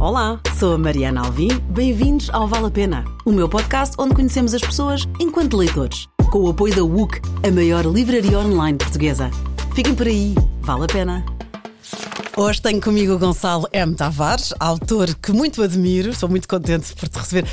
Olá, sou a Mariana Alvim. Bem-vindos ao Vale a Pena, o meu podcast onde conhecemos as pessoas enquanto leitores, com o apoio da WUC, a maior livraria online portuguesa. Fiquem por aí, vale a pena. Hoje tenho comigo o Gonçalo M. Tavares, autor que muito admiro, estou muito contente por te receber.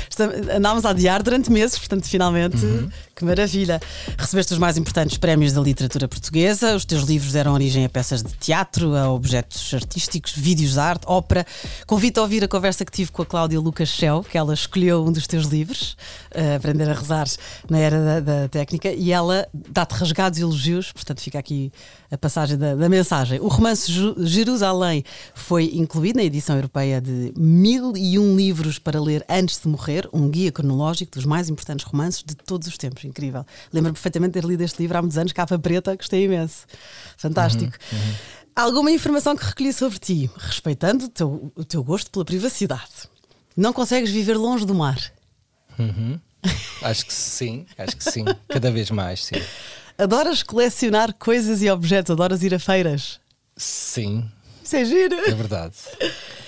Andámos a adiar durante meses, portanto, finalmente, uhum. Que maravilha. Recebeste os mais importantes prémios da literatura portuguesa, os teus livros deram origem a peças de teatro, a objetos artísticos, vídeos de arte, ópera. Convido a ouvir a conversa que tive com a Cláudia Lucas Shell, que ela escolheu um dos teus livros, uh, Aprender a Rezar na Era da, da Técnica, e ela dá-te rasgados elogios, portanto, fica aqui a passagem da, da mensagem. O romance Jerusalém foi incluído na edição europeia de Mil e Um Livros para Ler Antes de Morrer, um guia cronológico dos mais importantes romances de todos os tempos. Incrível. Lembro-me perfeitamente de ter lido este livro há muitos anos, capa preta, gostei imenso. Fantástico. Uhum, uhum. Alguma informação que recolhi sobre ti, respeitando o teu, o teu gosto pela privacidade. Não consegues viver longe do mar? Uhum. Acho que sim, acho que sim. Cada vez mais, sim. Adoras colecionar coisas e objetos? Adoras ir a feiras? Sim. Isso é giro. É verdade.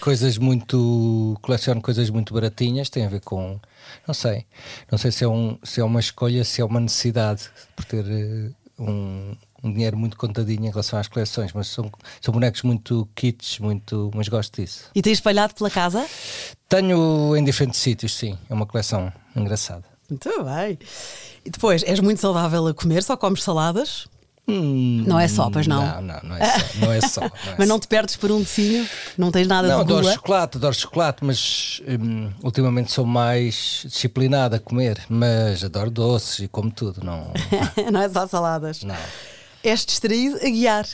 Coisas muito. Coleciono coisas muito baratinhas, tem a ver com. Não sei. Não sei se é, um, se é uma escolha, se é uma necessidade por ter uh, um, um dinheiro muito contadinho em relação às coleções, mas são, são bonecos muito kits, muito, mas gosto disso. E tens espalhado pela casa? Tenho em diferentes sítios, sim. É uma coleção engraçada. Muito bem. E depois, és muito saudável a comer, só comes saladas? Hum, não é só, pois não? Não, não, não é só. Não é só não é mas não te perdes por um docinho? Não tens nada não, de Não, adoro chocolate, adoro chocolate, mas hum, ultimamente sou mais disciplinado a comer, mas adoro doces e como tudo, não. não é só saladas. Não. És distraído a guiar?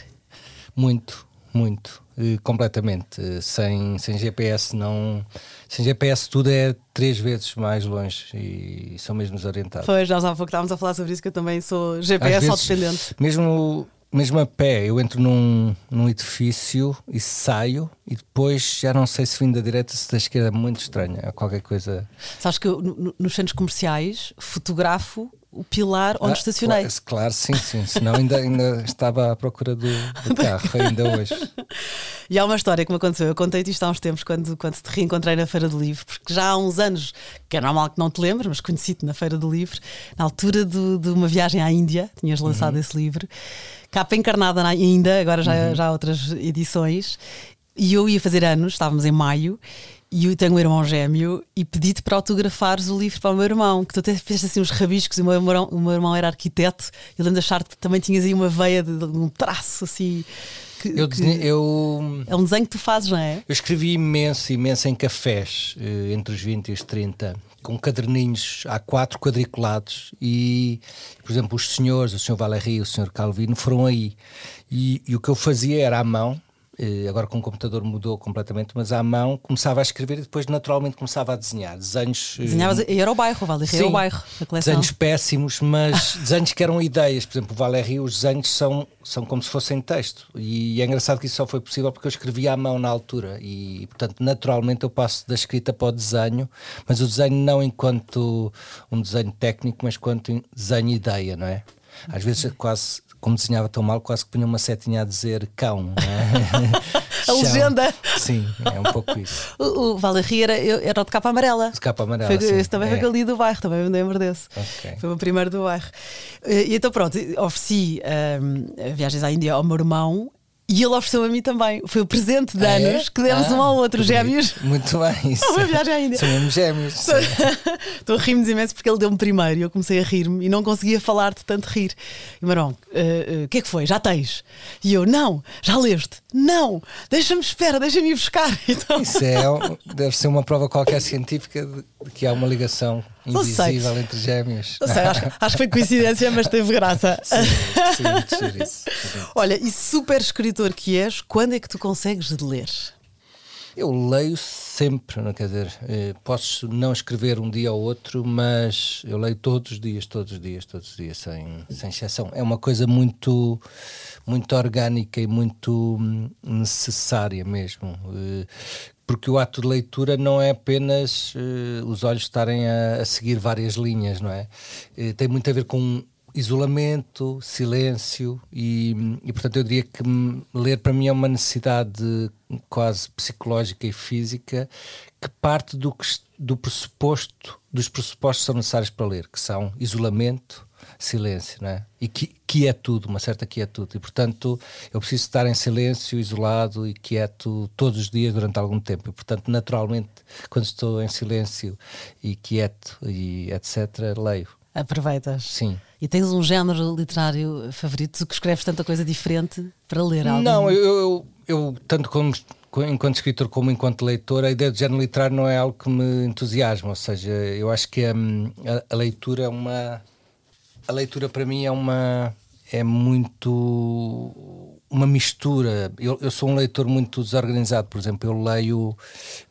Muito, muito. Uh, completamente. Sem, sem GPS não. Sem GPS tudo é três vezes mais longe e são mesmo desorientados. Pois, nós há pouco estávamos a falar sobre isso, que eu também sou GPS vezes, dependente. Mesmo, mesmo a pé, eu entro num, num edifício e saio e depois já não sei se vim da direita se da esquerda, é muito estranho. É qualquer coisa. Sabes que eu, no, nos centros comerciais fotografo o pilar onde ah, estacionei. Claro, sim, sim. Senão ainda, ainda estava à procura do, do carro, ainda hoje. E há uma história que me aconteceu. Eu contei-te isto há uns tempos, quando, quando te reencontrei na Feira do Livro, porque já há uns anos, que é normal que não te lembres, mas conheci-te na Feira do Livro, na altura de, de uma viagem à Índia, tinhas lançado uhum. esse livro, capa encarnada ainda, agora já, uhum. já há outras edições. E eu ia fazer anos, estávamos em maio, e eu tenho um irmão gêmeo e pedi-te para autografares o livro para o meu irmão, que tu até fizeste assim uns rabiscos, e o meu irmão, o meu irmão era arquiteto, e lembro de achar que também tinhas aí uma veia de, de um traço assim. Que, eu, que eu, é um desenho que tu fazes, não é? Eu escrevi imenso, imenso em cafés, eh, entre os 20 e os 30, com caderninhos há quatro quadriculados e, por exemplo, os senhores, o senhor Valéry e o senhor Calvino foram aí. E, e o que eu fazia era à mão, agora com o computador mudou completamente, mas à mão começava a escrever e depois naturalmente começava a desenhar. Desenhos. Eh, Desenhavas, e era o bairro, Valéry, era o bairro, a coleção. Desenhos péssimos, mas desenhos que eram ideias. Por exemplo, o Valéry, os desenhos são, são como se fossem texto. E é engraçado que isso só foi possível porque eu escrevia à mão na altura. E, portanto, naturalmente eu passo da escrita para o desenho, mas o desenho não enquanto um desenho técnico, mas quanto desenho ideia, não é? Às vezes quase como desenhava tão mal, quase que punha uma setinha a dizer cão. É? a legenda. Sim, é um pouco isso. O, o era, era o de capa amarela. De capa amarela. Foi, sim. Esse também é. foi ali do bairro, também me lembro desse. Okay. Foi o primeiro do bairro. E então pronto, ofereci um, viagens à Índia ao meu irmão e ele ofereceu a mim também. Foi o presente de ah, é? anos é? que demos ah, um ao outro, gêmeos. Muito bem. Isso. Uma viagem ainda. São mesmo gêmeos. Estou a rir-me imenso porque ele deu-me primeiro e eu comecei a rir-me e não conseguia falar de tanto rir. E Marão, o uh, uh, que é que foi? Já tens? E eu, não, já leste? Não, deixa-me espera, deixa-me ir buscar. Então... Isso é, deve ser uma prova qualquer científica de que há uma ligação invisível entre gêmeos. Sei, acho, acho, que foi coincidência, mas teve graça. Sim, sim, isso. Olha, e super escritor que és, quando é que tu consegues ler? Eu leio sempre, não quer dizer, eh, posso não escrever um dia ou outro, mas eu leio todos os dias, todos os dias, todos os dias, sem, sem exceção. É uma coisa muito, muito orgânica e muito hum, necessária mesmo. Eh, porque o ato de leitura não é apenas uh, os olhos estarem a, a, seguir várias linhas, não é? Tem muito a ver com isolamento, silêncio e, e, portanto eu diria que ler para mim é uma necessidade quase psicológica e física que parte do, que, do pressuposto dos pressupostos que são necessários para ler, que são isolamento, silêncio, né? E que, quietude, uma certa quietude. E portanto eu preciso estar em silêncio, isolado e quieto todos os dias durante algum tempo. E portanto, naturalmente, quando estou em silêncio e quieto e etc., leio. Aproveitas. Sim. E tens um género literário favorito que escreves tanta coisa diferente para ler algo? Não, eu, eu, eu, tanto como enquanto escritor como enquanto leitor, a ideia de género literário não é algo que me entusiasma. Ou seja, eu acho que a, a, a leitura é uma. A leitura para mim é uma. É muito uma mistura. Eu, eu, sou um leitor muito desorganizado, por exemplo, eu leio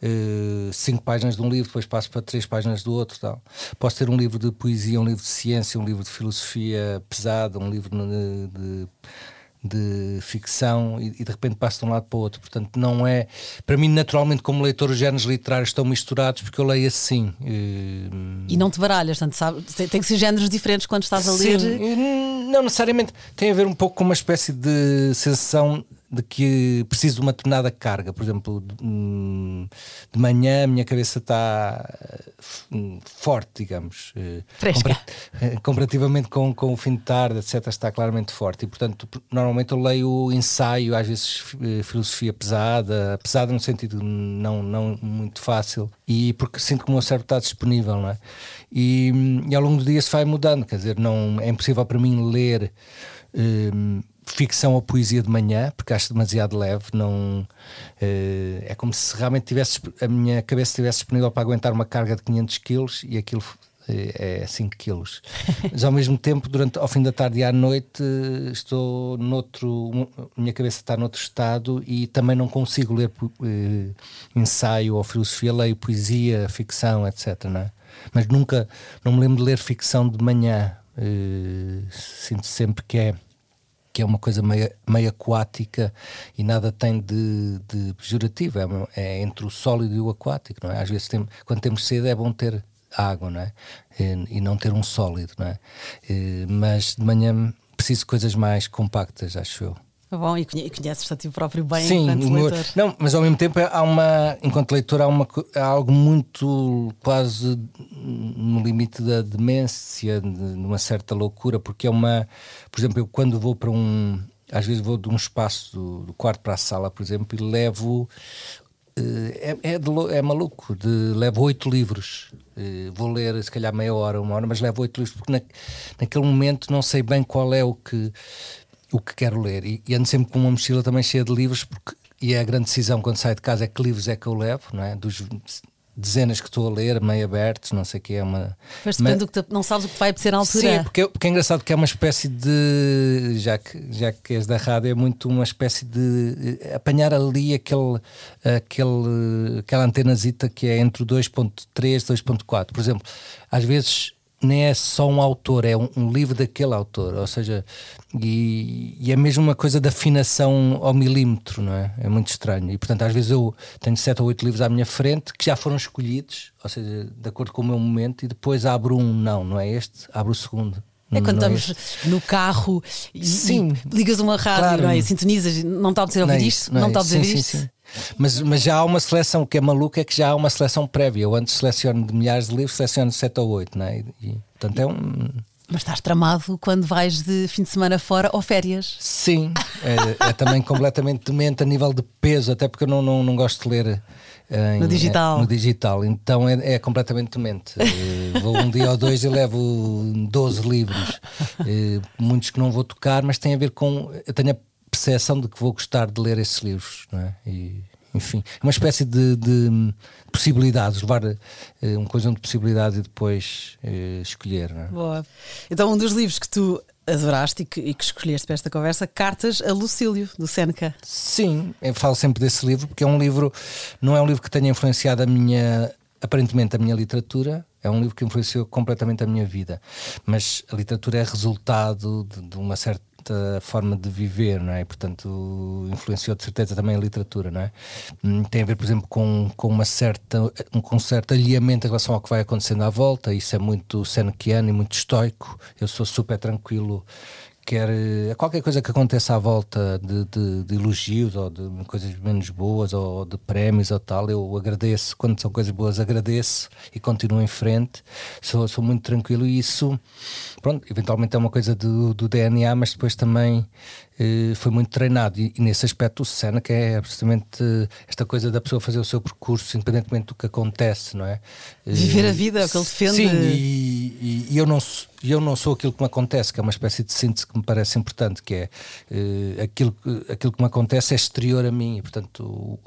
uh, cinco páginas de um livro, depois passo para três páginas do outro. Tal. Posso ter um livro de poesia, um livro de ciência, um livro de filosofia pesada, um livro de, de de ficção e, e, de repente passo de um lado para o outro. Portanto, não é. Para mim, naturalmente, como leitor, os géneros literários estão misturados porque eu leio assim. E, e não te baralhas, tanto sabe? Tem, tem que ser géneros diferentes quando estás a ler. Sim, não necessariamente. Tem a ver um pouco com uma espécie de sensação de que preciso de uma determinada carga. Por exemplo, de, hum, de manhã a minha cabeça está hum, forte, digamos. Eh, Fresca. Eh, comparativamente com, com o fim de tarde, etc., está claramente forte. E, portanto, normalmente eu leio ensaio, às vezes eh, filosofia pesada, pesada no sentido não, não muito fácil, e porque sinto que o meu cérebro está disponível, não é? E, hum, e ao longo do dia se vai mudando, quer dizer, não, é impossível para mim ler. Um, ficção ou poesia de manhã, porque acho demasiado leve. Não, uh, é como se realmente tivesse, a minha cabeça estivesse disponível para aguentar uma carga de 500 quilos e aquilo eh, é 5 quilos. Mas ao mesmo tempo, durante, ao fim da tarde e à noite, estou noutro. Minha cabeça está noutro estado e também não consigo ler uh, ensaio ou filosofia, leio poesia, ficção, etc. É? Mas nunca, não me lembro de ler ficção de manhã. Uh, sinto sempre que é que é uma coisa meio, meio aquática e nada tem de, de pejorativo, é, é, entre o sólido e o aquático, não é? Às vezes, tem, quando temos sede, é bom ter água, não é? E, e não ter um sólido, não é? E, mas de manhã preciso de coisas mais compactas, acho eu. Bom, e conheces a ti próprio bem Sim, enquanto leitor. Não, mas ao mesmo tempo há uma, enquanto leitor, há, uma, há algo muito quase no limite da demência, de, uma certa loucura, porque é uma. Por exemplo, eu quando vou para um. Às vezes vou de um espaço do, do quarto para a sala, por exemplo, e levo eh, é, é, de, é, maluco. De, levo oito livros. Uh, vou ler se calhar meia hora, uma hora, mas levo oito livros porque na, naquele momento não sei bem qual é o que o que quero ler. E, e ando sempre com uma mochila também cheia de livros, porque, e é a grande decisão quando saio de casa é que livros é que eu levo, não é? Dos dezenas que estou a ler, meio abertos, não sei o que é uma. Mas depende do que te, não sabes o que vai apetecer na altura. Sim, porque, porque é engraçado que é uma espécie de. Já que, já que és da rádio, é muito uma espécie de eh, apanhar ali aquele, aquele, aquela antenazita que é entre o 2.3 e 2.4. Por exemplo, às vezes nem é só um autor, é um, um livro daquele autor, ou seja, e, e, é mesmo uma coisa de afinação ao milímetro, não é? É muito estranho. E portanto, às vezes eu tenho sete ou oito livros à minha frente que já foram escolhidos, ou seja, de acordo com o meu momento, e depois abro um, não, não é este, abro o segundo. É quando não é estamos é no carro e, sim, e ligas uma rádio claro. não é? sintonizas, não está a dizer ouvir isto, não, não está a dizer isto. Mas, mas já há uma seleção que é maluca, é que já há uma seleção prévia. Eu antes seleciono de milhares de livros, seleciono sete ou oito, não é? E, portanto é um. Mas estás tramado quando vais de fim de semana fora ou férias? Sim, é, é também completamente demente a nível de peso, até porque eu não, não, não gosto de ler. Em, no digital. É, no digital, então é, é completamente demente. Eh, vou um dia ou dois e levo 12 livros, eh, muitos que não vou tocar, mas tem a ver com. Eu tenho a percepção de que vou gostar de ler esses livros, não é? E, enfim, é uma espécie de, de possibilidades, levar uh, um conjunto de possibilidades e depois uh, escolher. É? Boa. Então, um dos livros que tu adoraste e que, e que, escolheste para esta conversa, Cartas a Lucílio, do Seneca. Sim, eu falo sempre desse livro porque é um livro, não é um livro que tenha influenciado a minha, aparentemente, a minha literatura, é um livro que influenciou completamente a minha vida. Mas a literatura é resultado de, de uma certa a forma de viver, não é? Portanto, influenciou de certeza também a literatura, não é? Hum, tem a ver, por exemplo, com, com, uma certa, um, com um certo alinhamento em relação ao que vai acontecendo à volta. Isso é muito senequiano e muito estoico. Eu sou super tranquilo quer eh, qualquer coisa que aconteça à volta de, de, de, elogios ou de coisas menos boas ou de prémios ou tal, eu agradeço. Quando são coisas boas, agradeço e continuo em frente. Sou, sou muito tranquilo e isso, pronto, eventualmente é uma coisa do, do DNA, mas depois também foi muito treinado e, e, nesse aspecto o Seneca é absolutamente esta coisa da pessoa fazer o seu percurso independentemente do que acontece, não é? Viver a vida, é o que ele defende. Sim, e, e eu, não, eu não sou aquilo que me acontece, que é uma espécie de síntese que me parece importante, que é uh, aquilo, aquilo que me acontece é exterior a mim e portanto o,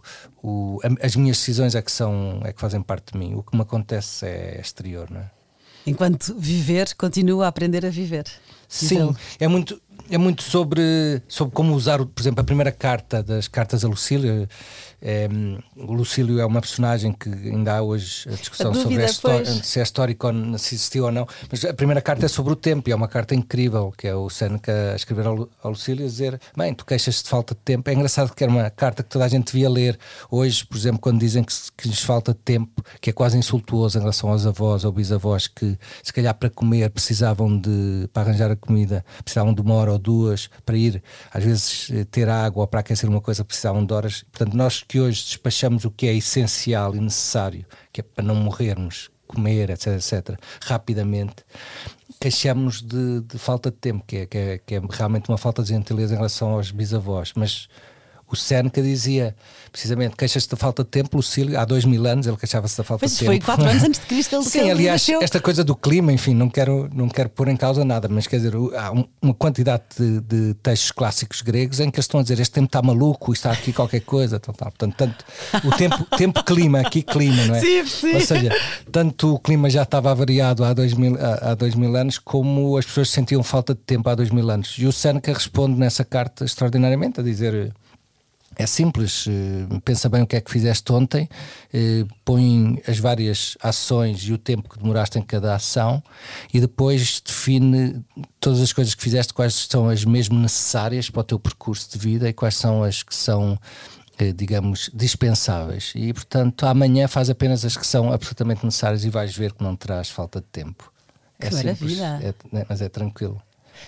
o, as minhas decisões é que, são, é que fazem parte de mim, o que me acontece é exterior, não é? Enquanto viver, continua a aprender a viver. Sim, é muito, é muito sobre, sobre como usar, por exemplo, a primeira carta das cartas a Lucília é, o Lucílio é uma personagem que ainda há hoje a discussão a sobre a se é histórico ou se existiu ou não. Mas a primeira carta é sobre o tempo e é uma carta incrível, que é o Seneca a escrever ao, ao Lucílio a dizer: Bem, tu queixas de falta de tempo. É engraçado que era uma carta que toda a gente devia ler. Hoje, por exemplo, quando dizem que, que lhes falta tempo, que é quase insultuoso em relação aos avós ou bisavós que, se calhar, para comer precisavam de, para arranjar a comida, precisavam de uma hora ou duas para ir, às vezes, eh, ter água ou para aquecer uma coisa, precisavam de horas. Portanto, nós que hoje despachamos o que é essencial e necessário, que é para não morrermos, comer, etc, etc, rapidamente, queixamos de, de falta de tempo, que é, que, é, que é realmente uma falta de gentileza em relação aos bisavós. Mas o Seneca dizia precisamente queixas-te da falta de tempo, Lucílio, há dois mil anos ele queixava-se da falta pois de tempo. foi quatro anos antes de Cristo ele Sim, aliás, nasceu. esta coisa do clima, enfim, não quero, não quero pôr em causa nada, mas quer dizer, há uma quantidade de, de textos clássicos gregos em que eles estão a dizer este tempo está maluco, está aqui qualquer coisa, tal, tal. portanto, tanto o tempo, tempo clima, aqui clima, não é? Sim, sim. Ou seja, tanto o clima já estava avariado há dois, mil, há, há dois mil anos, como as pessoas sentiam falta de tempo há dois mil anos. E o Seneca responde nessa carta extraordinariamente a dizer é simples, eh, pensa bem o que é que fizeste ontem, eh, põe as várias ações e o tempo que demoraste em cada ação e depois define todas as coisas que fizeste, quais são as mesmo necessárias para o teu percurso de vida e quais são as que são, eh, digamos, dispensáveis. E portanto, amanhã faz apenas as que são absolutamente necessárias e vais ver que não terás falta de tempo. Que é simples, é, mas é tranquilo.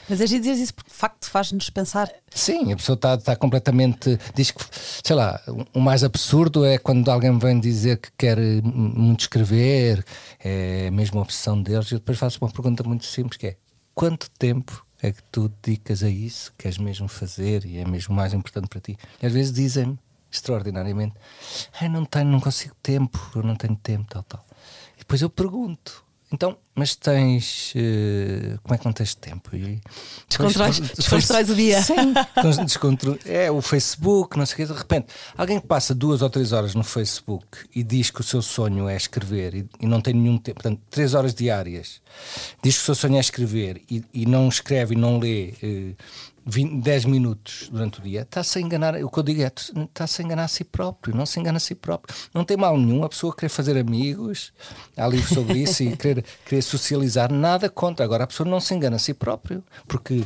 Mas é dizer isso porque de facto faz-nos pensar. Sim, a pessoa está, está completamente. Diz que, sei lá, o mais absurdo é quando alguém vem dizer que quer muito escrever, é a mesma obsessão deles, e depois faço uma pergunta muito simples: que é quanto tempo é que tu dedicas a isso, queres mesmo fazer e é mesmo mais importante para ti? E às vezes dizem-me, extraordinariamente, ah, não tenho, não consigo tempo, eu não tenho tempo, tal, tal. E depois eu pergunto, então, mas tens. Uh, como é que não tens tempo? E, descontrais, o dia. Sim, descontro, é o Facebook, não sei o quê. De repente, alguém que passa duas ou três horas no Facebook e diz que o seu sonho é escrever e, e não tem nenhum tempo, portanto, três horas diárias, diz que o seu sonho é escrever e, e não escreve e não lê. Uh, 20, 10 minutos durante o dia, está-se a enganar. O que eu digo é: está-se a enganar a si próprio, não se engana a si próprio. Não tem mal nenhum a pessoa querer fazer amigos, há livros sobre isso e querer, querer socializar, nada contra. Agora a pessoa não se engana a si próprio, porque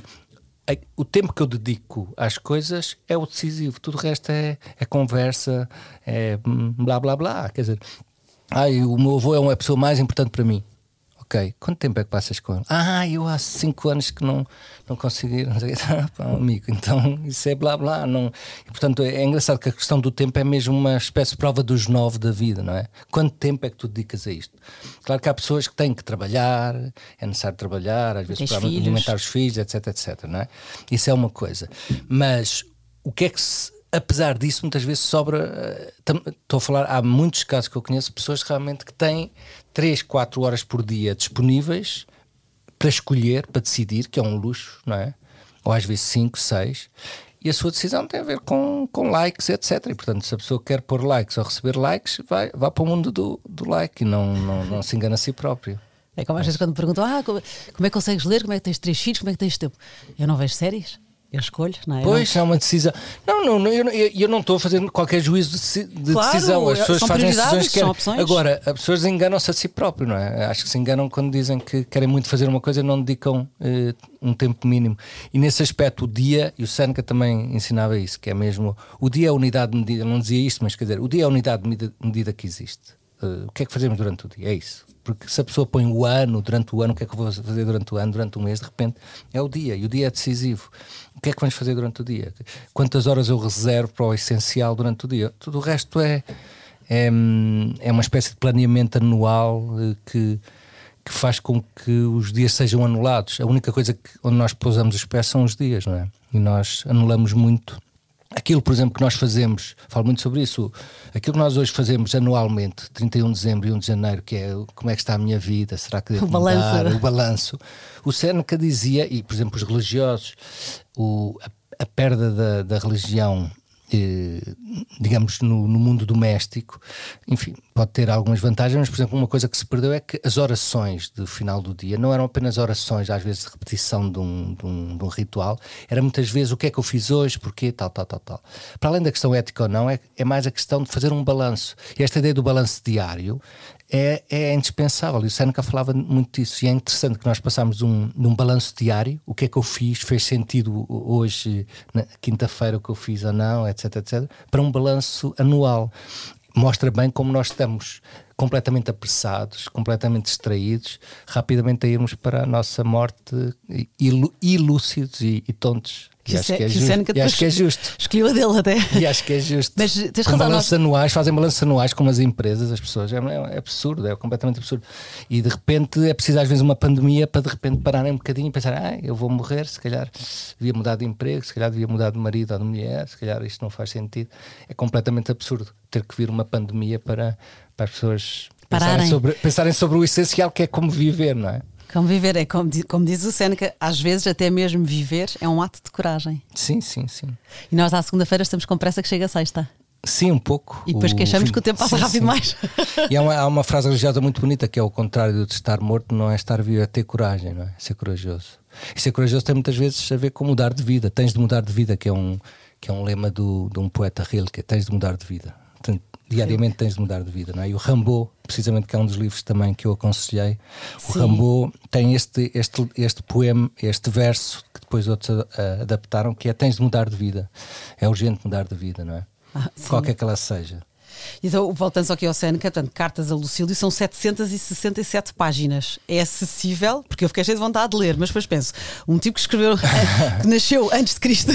o tempo que eu dedico às coisas é o decisivo, tudo o resto é, é conversa, é blá blá blá. Quer dizer, ai, o meu avô é uma pessoa mais importante para mim ok, quanto tempo é que passas com ele? Ah, eu há cinco anos que não, não consegui, não sei, ah, amigo, então isso é blá blá. Não. E, portanto, é, é, engraçado que a questão do tempo é mesmo uma espécie de prova dos nove da vida, não é? Quanto tempo é que tu dedicas a isto? Claro que há pessoas que têm que trabalhar, é necessário trabalhar, às vezes Tens para filhos. alimentar os filhos, etc, etc, não é? Isso é uma coisa. Mas o que é que se apesar disso, muitas vezes sobra. Estou a falar, há muitos casos que eu conheço, pessoas realmente que têm 3, 4 horas por dia disponíveis para escolher, para decidir, que é um luxo, não é? Ou às vezes 5, 6. E a sua decisão tem a ver com, com likes, etc. E portanto, se a pessoa quer pôr likes ou receber likes, vai, vai para o mundo do, do like e não, não, não se engana a si próprio. É como às vezes quando me perguntam: ah, como, como é que consegues ler? Como é que tens três filhos? Como é que tens tempo? Eu não vejo séries. Eu escolho, não é? Pois, é uma decisão. Não, não, não eu, eu, não estou fazendo qualquer juízo de, de Claro, decisão. As é- pessoas são fazem decisões que são querem. opções. Agora, as pessoas enganam-se a si próprio, não é? Acho que se enganam quando dizem que querem muito fazer uma coisa e não dedicam eh, um tempo mínimo. E nesse aspecto, o dia, e o Seneca também ensinava isso, que é mesmo. O dia é a unidade de medida, não dizia isto, mas quer dizer, o dia é a unidade de medida, medida que existe. Eh, o que é que fazemos durante o dia? É isso. Porque se a pessoa põe o ano, durante o ano, o que é que eu vou fazer durante o ano, durante o mês, de repente é o dia, e o dia é decisivo. O que é que vamos fazer durante o dia? Quantas horas eu reservo para o essencial durante o dia? Tudo o resto é, é, é uma espécie de planeamento anual eh, que, que faz com que os dias sejam anulados. A única coisa que, onde nós pousamos os pés são os dias, não é? E nós anulamos muito Aquilo, por exemplo, que nós fazemos, falo muito sobre isso, aquilo que nós hoje fazemos anualmente, 31 de dezembro e 1 de janeiro, que é como é que está a minha vida, será que devo O balanço. mudar? O balanço. O Seneca dizia, e por exemplo os religiosos, o, a, a perda da, da religião, digamos, no, no mundo doméstico, enfim, pode ter algumas vantagens, mas por exemplo uma coisa que se perdeu é que as orações do final do dia não eram apenas orações, às vezes de repetição de um, de um, de um ritual, era muitas vezes o que é que eu fiz hoje, porquê, tal, tal, tal, tal. Para além da questão ética ou não, é, é mais a questão de fazer um balanço. E esta ideia do balanço diário é, é indispensável. E o Seneca falava muito disso. E é interessante que nós passamos de um, de um balanço diário, o que é que eu fiz, fez sentido hoje, quinta-feira, o que eu fiz ou não, etc, etc, para um balanço anual. Mostra bem como nós estamos completamente apressados, completamente distraídos, rapidamente a irmos para a nossa morte ilúcidos e, e tontos. E Que acho o que é Se- que o justo. Seneca E acho que é justo. Escolheu a dele até. E acho que é justo. Mas tens razão, balanços nós- anuais, fazem balanços anuais como as empresas, as pessoas. É, é absurdo, é completamente absurdo. E de repente é preciso às vezes uma pandemia para de repente pararem um bocadinho e pensar: ah, eu vou morrer, se calhar devia mudar de emprego, se calhar devia mudar de marido ou de mulher, se calhar isto não faz sentido. É completamente absurdo ter que vir uma pandemia para, para as pessoas Pararem. pensarem sobre, pensarem sobre o essencial que é como viver, não é? Como viver é, como, como diz o Seneca, às vezes até mesmo viver é um ato de coragem. Sim, sim, sim. E nós à segunda-feira estamos com pressa que chega a sexta. Sim, um pouco. E depois queixamos que o tempo passa sim, rápido sim. mais. E há uma, há uma frase religiosa muito bonita que é o contrário de estar morto, não é estar vivo, é ter coragem, não é? Ser corajoso. E ser corajoso tem muitas vezes a ver com mudar de vida. Tens de mudar de vida, que é um, que é um lema do, de um poeta Rilke: tens de mudar de vida. Portanto, diariamente tens de mudar de vida, não é? E o Rambo, precisamente, que é um dos livros também que eu aconselhei, o Sim. Rambo tem este, este, este poema, este verso que depois outros adaptaram, que é tens de mudar de vida. É urgente mudar de vida, não é? Ah. Qualquer que ela seja. Então, voltando só aqui ao Seneca, portanto, cartas a Lucílio são 767 páginas. É acessível, porque eu fiquei cheio de vontade de ler, mas depois penso, um tipo que escreveu, que nasceu antes de Cristo.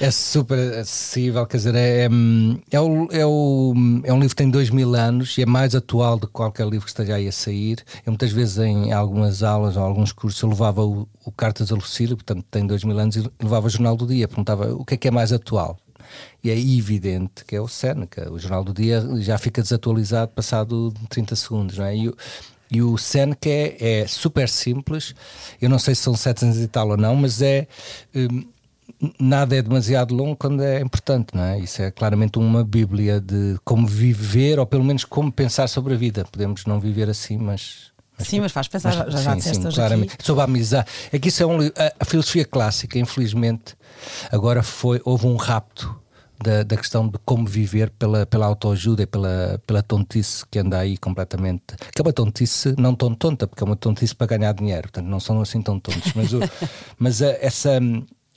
É super acessível, quer dizer, é, é, o, é, o, é um livro que tem dois mil anos e é mais atual do que qualquer livro que esteja aí a sair. Eu muitas vezes em algumas aulas ou alguns cursos eu levava o, o Cartas a Lucílio, portanto tem dois mil anos, e levava o Jornal do Dia, perguntava o que é que é mais atual. E é evidente que é o Seneca. O Jornal do Dia já fica desatualizado passado 30 segundos, não é? E, o- e o Seneca é, é super simples. Eu não sei se são 700 e tal ou não, mas é. hum, nada é demasiado longo quando é importante, não é? Isso é claramente uma bíblia de como viver, ou pelo menos como pensar sobre a vida. Podemos não viver assim, mas. mas- Sim, mas faz pensar, já, já sim, disseste sim, hoje claramente. aqui. Sobre a amizade. É que isso é um a, a filosofia clássica, infelizmente, agora foi, houve um rapto da, da questão de como viver pela, pela autoajuda e pela, pela tontice que anda aí completamente. Que é uma tontice não tão tonta, porque é uma tontice para ganhar dinheiro, portanto não são assim tão tontos. Mas, o- mas a- essa.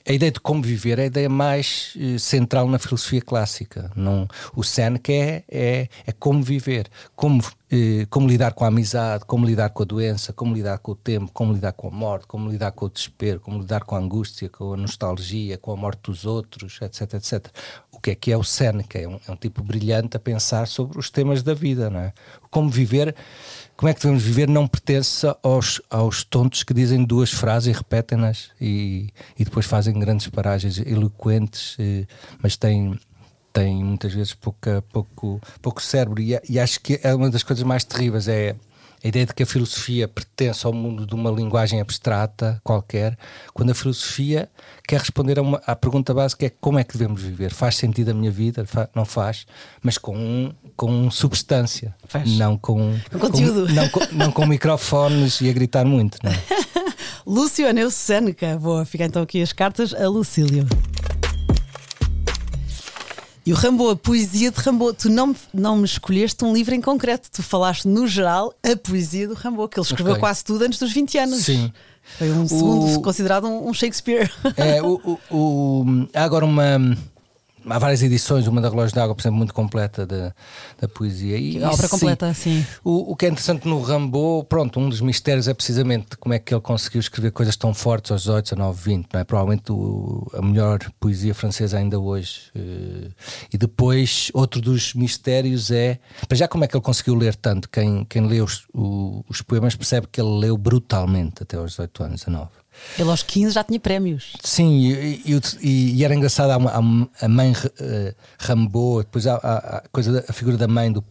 A ideia de como viver é a ideia mais eh, central na filosofia clássica. Não, o Seneca é, é, é como viver, como, como lidar com a amizade, como lidar com a doença, como lidar com o tempo, como lidar com a morte, como lidar com o desespero, como lidar com a angústia, com a nostalgia, com a morte dos outros, etc, etc. O que é que é o Seneca? É um, é um tipo brilhante a pensar sobre os temas da vida, não é? Como viver como é que devemos viver não pertence aos, aos tontos que dizem duas frases e repetem-nas e, e depois fazem grandes paragens eloquentes, eh, mas têm, têm muitas vezes pouca, pouco, pouco cérebro. E, e acho que é uma das coisas mais terríveis é a ideia de que a filosofia pertence ao mundo de uma linguagem abstrata qualquer, quando a filosofia quer responder a uma, à pergunta básica é como é que devemos viver? Faz sentido a minha vida? Fa- não faz, mas com, com substância, Faz. não com, Com conteúdo. não, com, não com microfones e a gritar muito. Não é? Lúcio Aneu Seneca. Vou ficar então aqui as cartas a Lucílio. E o Rambo, a poesia de Rambo, tu não, não me escolheste um livro em concreto, tu falaste no geral a poesia do Rambo, que ele escreveu Ok. quase tudo antes dos 20 anos. Sim. Foi um segundo considerado um, um Shakespeare. É, o, o- o- há agora uma. Há várias edições, uma da Relógio d'Água, por exemplo, muito completa da, da poesia. E, A obra sim, completa, sim. O, o que é interessante no Rambo, pronto, um dos mistérios é precisamente como é que ele conseguiu escrever coisas tão fortes aos 18, 19, 20, não é? Provavelmente o- a melhor poesia francesa ainda hoje. eh, E depois, outro dos mistérios é, para já como é que ele conseguiu ler tanto? Quem, quem lê os, o- os poemas percebe que ele leu brutalmente até aos 18 anos, 19. Ele aos 15 já tinha prémios. Sim, e, e- e- era engraçado, a mãe uh, Rambo, depois a coisa a figura da mãe do,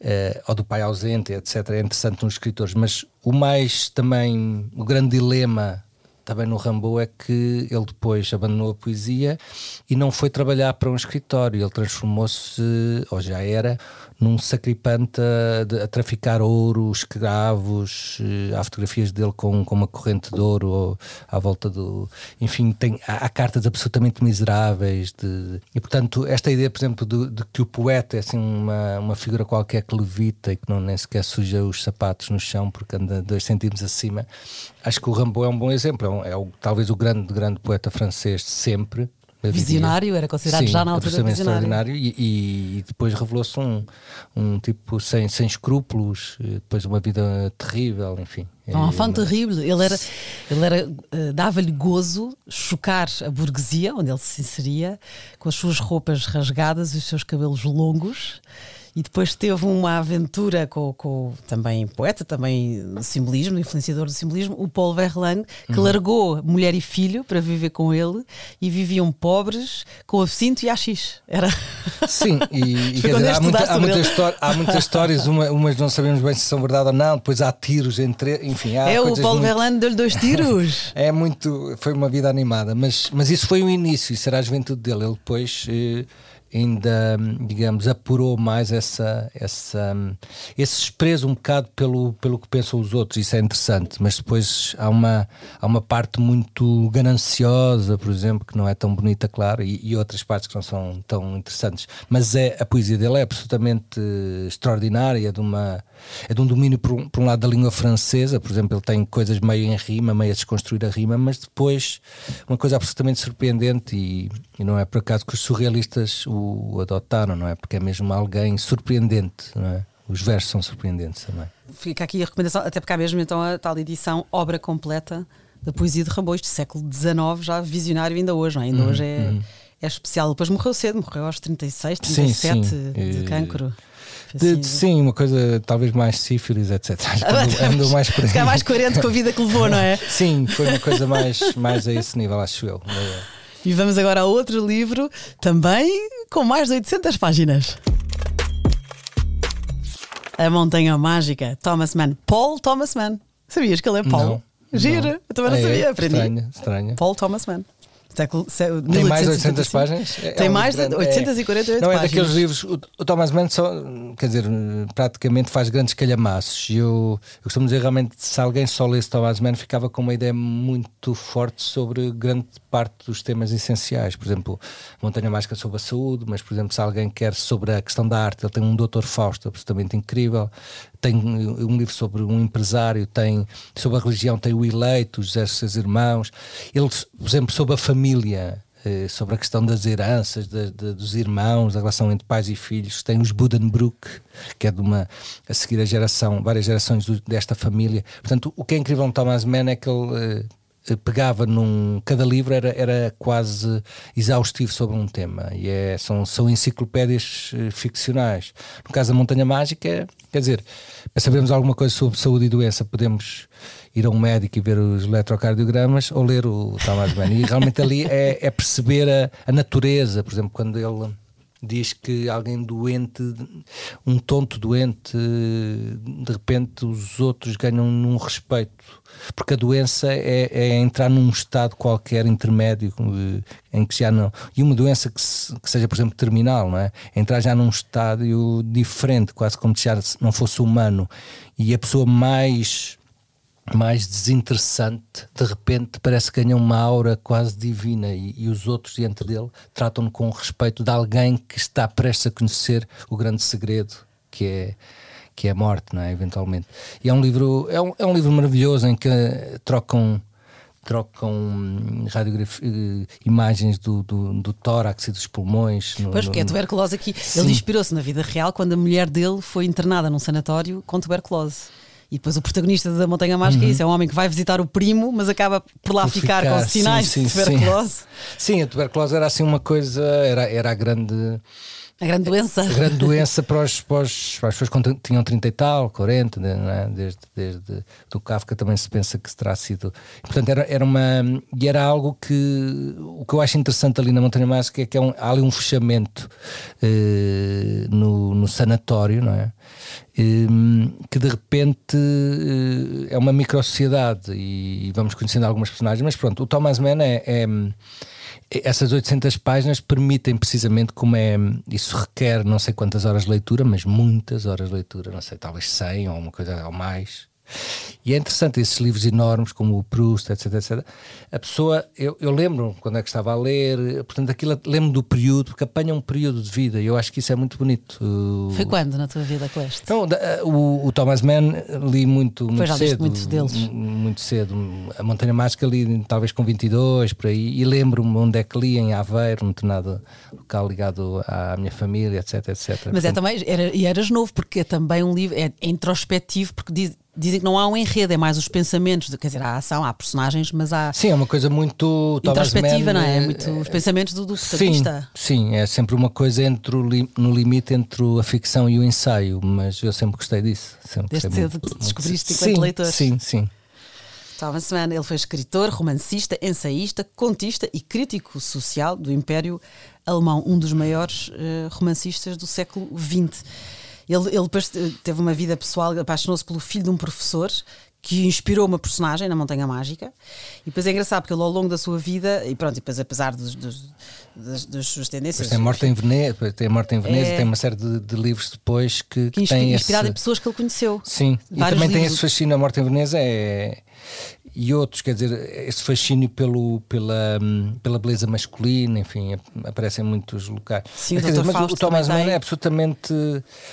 eh, ou do pai ausente, etc. É interessante nos escritores, mas o mais também, o grande dilema também no Rambo é que ele depois abandonou a poesia e não foi trabalhar para um escritório, ele transformou-se, ou já era, num sacripante a, a traficar ouro, escravos, eh, há fotografias dele com, com uma corrente de ouro ou à volta do. Enfim, tem, há, há cartas absolutamente miseráveis. De, e portanto, esta ideia, por exemplo, de, de que o poeta é assim uma, uma figura qualquer que levita e que não nem sequer suja os sapatos no chão porque anda dois centímetros acima, acho que o Rambo é um bom exemplo. É, um- é o, talvez o grande, grande poeta francês de sempre. Diria. Visionário, era considerado Sim, já na altura visionário. extraordinário e, e depois revelou-se um, um tipo sem, sem escrúpulos, eh, depois uma vida terrível, enfim. Um Eh, enfant terrível. Ele era, ele era eh, dava-lhe gozo chocar a burguesia, onde ele se inseria, com as suas roupas rasgadas e os seus cabelos longos. E depois teve uma aventura com, com também poeta, também simbolismo, influenciador do simbolismo, o Paul Verlaine, Uhum. que largou mulher e filho para viver com ele e viviam pobres com absinto e AX. Era. Sim, e, e quer dizer, há, muita- há sobre muitas ele. histó- há muitas histórias, uma- umas não sabemos bem se são verdade ou não, depois há tiros entre. Enfim, há é, o Paulo muito- Verlaine deu-lhe dois tiros. É muito. Foi uma vida animada, mas, mas isso foi o início, isso era a juventude dele. Ele depois eh, ainda, digamos, apurou mais essa, essa, esse desprezo um bocado pelo, pelo que pensam os outros. Isso é interessante, mas depois há uma, há uma parte muito gananciosa, por exemplo, que não é tão bonita, claro, e, e outras partes que não são tão interessantes. Mas é, a poesia dele é absolutamente eh, extraordinária, de uma, é de um domínio, por um, por um lado, da língua francesa, por exemplo, ele tem coisas meio em rima, meio a desconstruir a rima, mas depois uma coisa absolutamente surpreendente e, e não é por acaso que os surrealistas o, adotaram, não é? Porque é mesmo alguém surpreendente, não é? Os versos são surpreendentes também. Fica aqui a recomendação, até porque há mesmo então a tal edição obra completa da poesia de Rambo, isto século XIX, já visionário ainda hoje, não é? ainda Uhum, hoje é, é especial. Depois morreu cedo, morreu aos 36, Sim, 37 sim. de Eh, cancro. De- De- sim, uma coisa talvez mais sífilis, etc. Que andou- mais por aí. mais coerente com a vida que levou, não é? Sim, foi uma coisa mais, mais a esse nível, acho eu. E vamos agora a outro livro, também com mais de 800 páginas. A Montanha Mágica, Thomas Mann. Paul Thomas Mann. Sabias que ele é Paul? Não, Gira, não. eu também não É, sabia, aprendi. Estranho, estranho. Paul Thomas Mann. Século, sé- Tem mais de 800 1875. páginas? É- é Tem um mais de grande- é- 848 Não é páginas. daqueles livros. O, o Thomas Mann só, quer dizer, praticamente faz grandes calhamaços. E eu, eu costumo dizer realmente se alguém só lesse Thomas Mann ficava com uma ideia muito forte sobre grande parte dos temas essenciais. Por exemplo, Montanha Mágica sobre a saúde, mas, por exemplo, se alguém quer sobre a questão da arte, ele tem um Doutor Fausto absolutamente incrível. Tem um livro sobre um empresário, tem sobre a religião, tem o Eleito, os seus irmãos. Ele, por exemplo, sobre a família eh, sobre a questão das heranças, da- da- dos irmãos, da relação entre pais e filhos. Tem os Buddenbrook, que é de uma a seguir a geração, várias gerações desta família. Portanto, o que é incrível no Thomas Mann é que ele eh, pegava num. Cada livro era, era quase exaustivo sobre um tema e é, são, são enciclopédias eh, ficcionais. No caso da Montanha Mágica, quer dizer, para sabermos alguma coisa sobre saúde e doença, podemos ir a um médico e ver os eletrocardiogramas ou ler o Thomas Mann. E realmente ali é, é perceber a, a natureza, por exemplo, quando ele diz que alguém doente, um tonto doente, de repente os outros ganham num respeito, porque a doença é, é entrar num estado qualquer intermédio eh, em que já não. E uma doença que, se- que seja, por exemplo, terminal, não é? Entrar já num estádio diferente, quase como se já não fosse humano. E a pessoa mais mais desinteressante, de repente parece que ganha uma aura quase divina e, e os outros diante dele tratam-no com o respeito de alguém que está prestes a conhecer o grande segredo que é que é a morte, não é? Eventualmente. E é um livro, é um, é um livro maravilhoso em que trocam trocam radiografia, imagens do, do, do, tórax e dos pulmões. No, pois, porque no... é tuberculose aqui. Sim. Ele inspirou-se na vida real quando a mulher dele foi internada num sanatório com tuberculose. E depois o protagonista da Montanha Mágica uhum. é isso: é um homem que vai visitar o primo, mas acaba por lá por ficar, ficar, com sinais sim, sim, de tuberculose. Sim. sim, a tuberculose era assim uma coisa, era, era a grande a grande doença. A grande doença para, os, para, os, para as pessoas que tinham 30 e tal, 40, né? desde, desde do Kafka também se pensa que terá sido. Portanto, era, era uma. E era algo que. O que eu acho interessante ali na Montanha Mágica é que é um, há ali um fechamento eh, no, no sanatório, não é? Eh, que de repente eh, é uma micro-sociedade e, vamos conhecendo algumas personagens, mas pronto, o Thomas Mann é, é essas 800 páginas permitem precisamente como é. Isso requer não sei quantas horas de leitura, mas muitas horas de leitura, não sei, talvez 100 ou uma coisa ou mais. E é interessante esses livros enormes, como o Proust, etc, etc. A pessoa, eu, eu lembro quando é que estava a ler, portanto, aquilo lembro do período, porque apanha um período de vida e eu acho que isso é muito bonito. Foi quando na tua vida que leste? Então, o, o Thomas Mann li muito, muito já cedo. muitos deles. Muito cedo. A Montanha Mágica li talvez com 22, por aí, e lembro-me onde é que li, em Aveiro, um determinado local ligado à minha família, etc, etc. Mas portanto, é também, era, e eras novo, porque é também um livro, é, é introspectivo, porque diz dizem que não há um enredo, é mais os pensamentos, quer dizer, há ação, há personagens, mas há. Sim, é uma coisa muito. Introspectiva, não é? é muito os pensamentos do, do protagonista. Sim, sim, é sempre uma coisa entre o no limite entre a ficção e o ensaio, mas eu sempre gostei disso. Sempre Desde cedo que descobriste enquanto sim, leitor. Sim, sim. Thomas Mann, ele foi escritor, romancista, ensaísta, contista e crítico social do Império Alemão, um dos maiores uh, romancistas do século XX. Ele, ele depois teve uma vida pessoal, apaixonou-se pelo filho de um professor que inspirou uma personagem na Montanha Mágica. E depois é engraçado porque ele, ao longo da sua vida, e pronto, e depois, apesar dos, dos, das, das suas tendências. tem Morte em Veneza, tem Morte em Veneza, é, tem uma série de, de, livros depois que, que, que têm inspirado esse... em pessoas que ele conheceu. Sim, e também livros. tem esse fascínio. A Morte em Veneza é e outros, quer dizer, esse fascínio pelo, pela, pela beleza masculina, enfim, aparecem em muitos locais. Sim, mas, o, dizer, mas o Thomas Mann é absolutamente.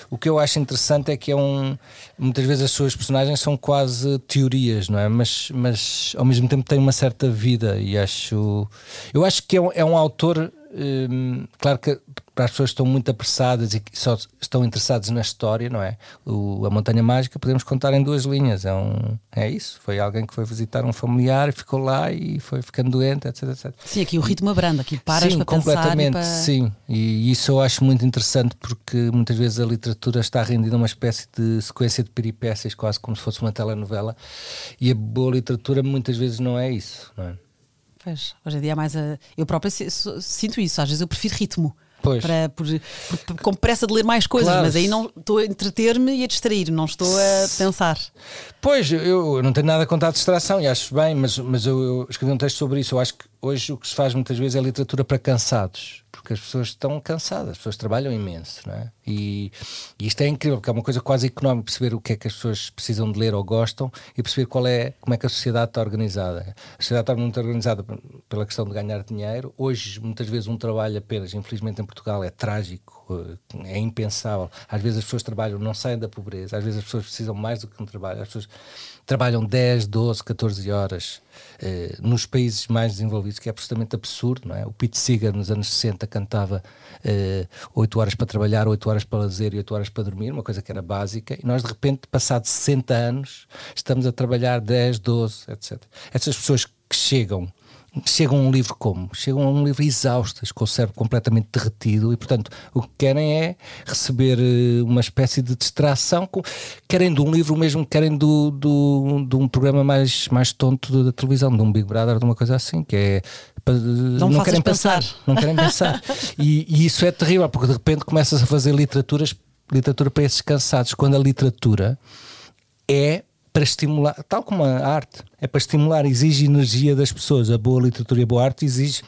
O que eu acho interessante é que é um. Muitas vezes as suas personagens são quase teorias, não é? Mas, mas ao mesmo tempo têm uma certa vida e acho. Eu acho que é um, é um autor. Hum, claro que para as pessoas que estão muito apressadas e que só estão interessadas na história, não é? O, a Montanha Mágica podemos contar em duas linhas. É, um, é isso. Foi alguém que foi visitar um familiar e ficou lá e foi ficando doente, etc. etc. Sim, aqui o ritmo abranda, aqui paras sim, para completamente, para... sim. E isso eu acho muito interessante porque muitas vezes a literatura está rendida a uma espécie de sequência de peripécias, quase como se fosse uma telenovela. E a boa literatura muitas vezes não é isso, não é? Pois, hoje em dia é mais a... Eu própria sinto isso, às vezes eu prefiro ritmo. Pois. Para, por, por, com pressa de ler mais coisas, claro. mas aí não estou a entreter-me e a distrair, não estou a pensar. Pois, eu, eu não tenho nada contra a distração e acho bem, mas, mas eu, eu escrevi um texto sobre isso. Eu acho que hoje o que se faz muitas vezes é literatura para cansados porque as pessoas estão cansadas, as pessoas trabalham imenso, não é? E, e, isto é incrível, porque é uma coisa quase económica, perceber o que é que as pessoas precisam de ler ou gostam e perceber qual é, como é que a sociedade está organizada. A sociedade está muito organizada pela questão de ganhar dinheiro. Hoje, muitas vezes, um trabalho apenas, infelizmente em Portugal, é trágico, eh, é impensável. Às vezes as pessoas trabalham, não saem da pobreza, às vezes as pessoas precisam mais do que um trabalho, as pessoas trabalham 10, 12, 14 horas eh, nos países mais desenvolvidos, que é absolutamente absurdo, não é? O Pete Seeger nos anos 60 cantava eh, 8 horas para trabalhar, 8 horas para lazer e 8 horas para dormir, uma coisa que era básica, e nós de repente, passados 60 anos, estamos a trabalhar 10, 12, etc. Essas pessoas que chegam chegam a um livro como? Chegam a um livro exaustas, com o cérebro completamente derretido e, portanto, o que querem é receber eh, uma espécie de distração. Com, querem de um livro mesmo, querem do, do, de um programa mais, mais tonto da televisão, de um Big Brother, de uma coisa assim, que é. Não, não querem pensar. pensar. Não querem pensar. e, e isso é terrível, porque de repente começas a fazer literaturas, literatura para esses cansados, quando a literatura é para estimular, tal como a arte, é para estimular, exige energia das pessoas. A boa literatura e a boa arte exige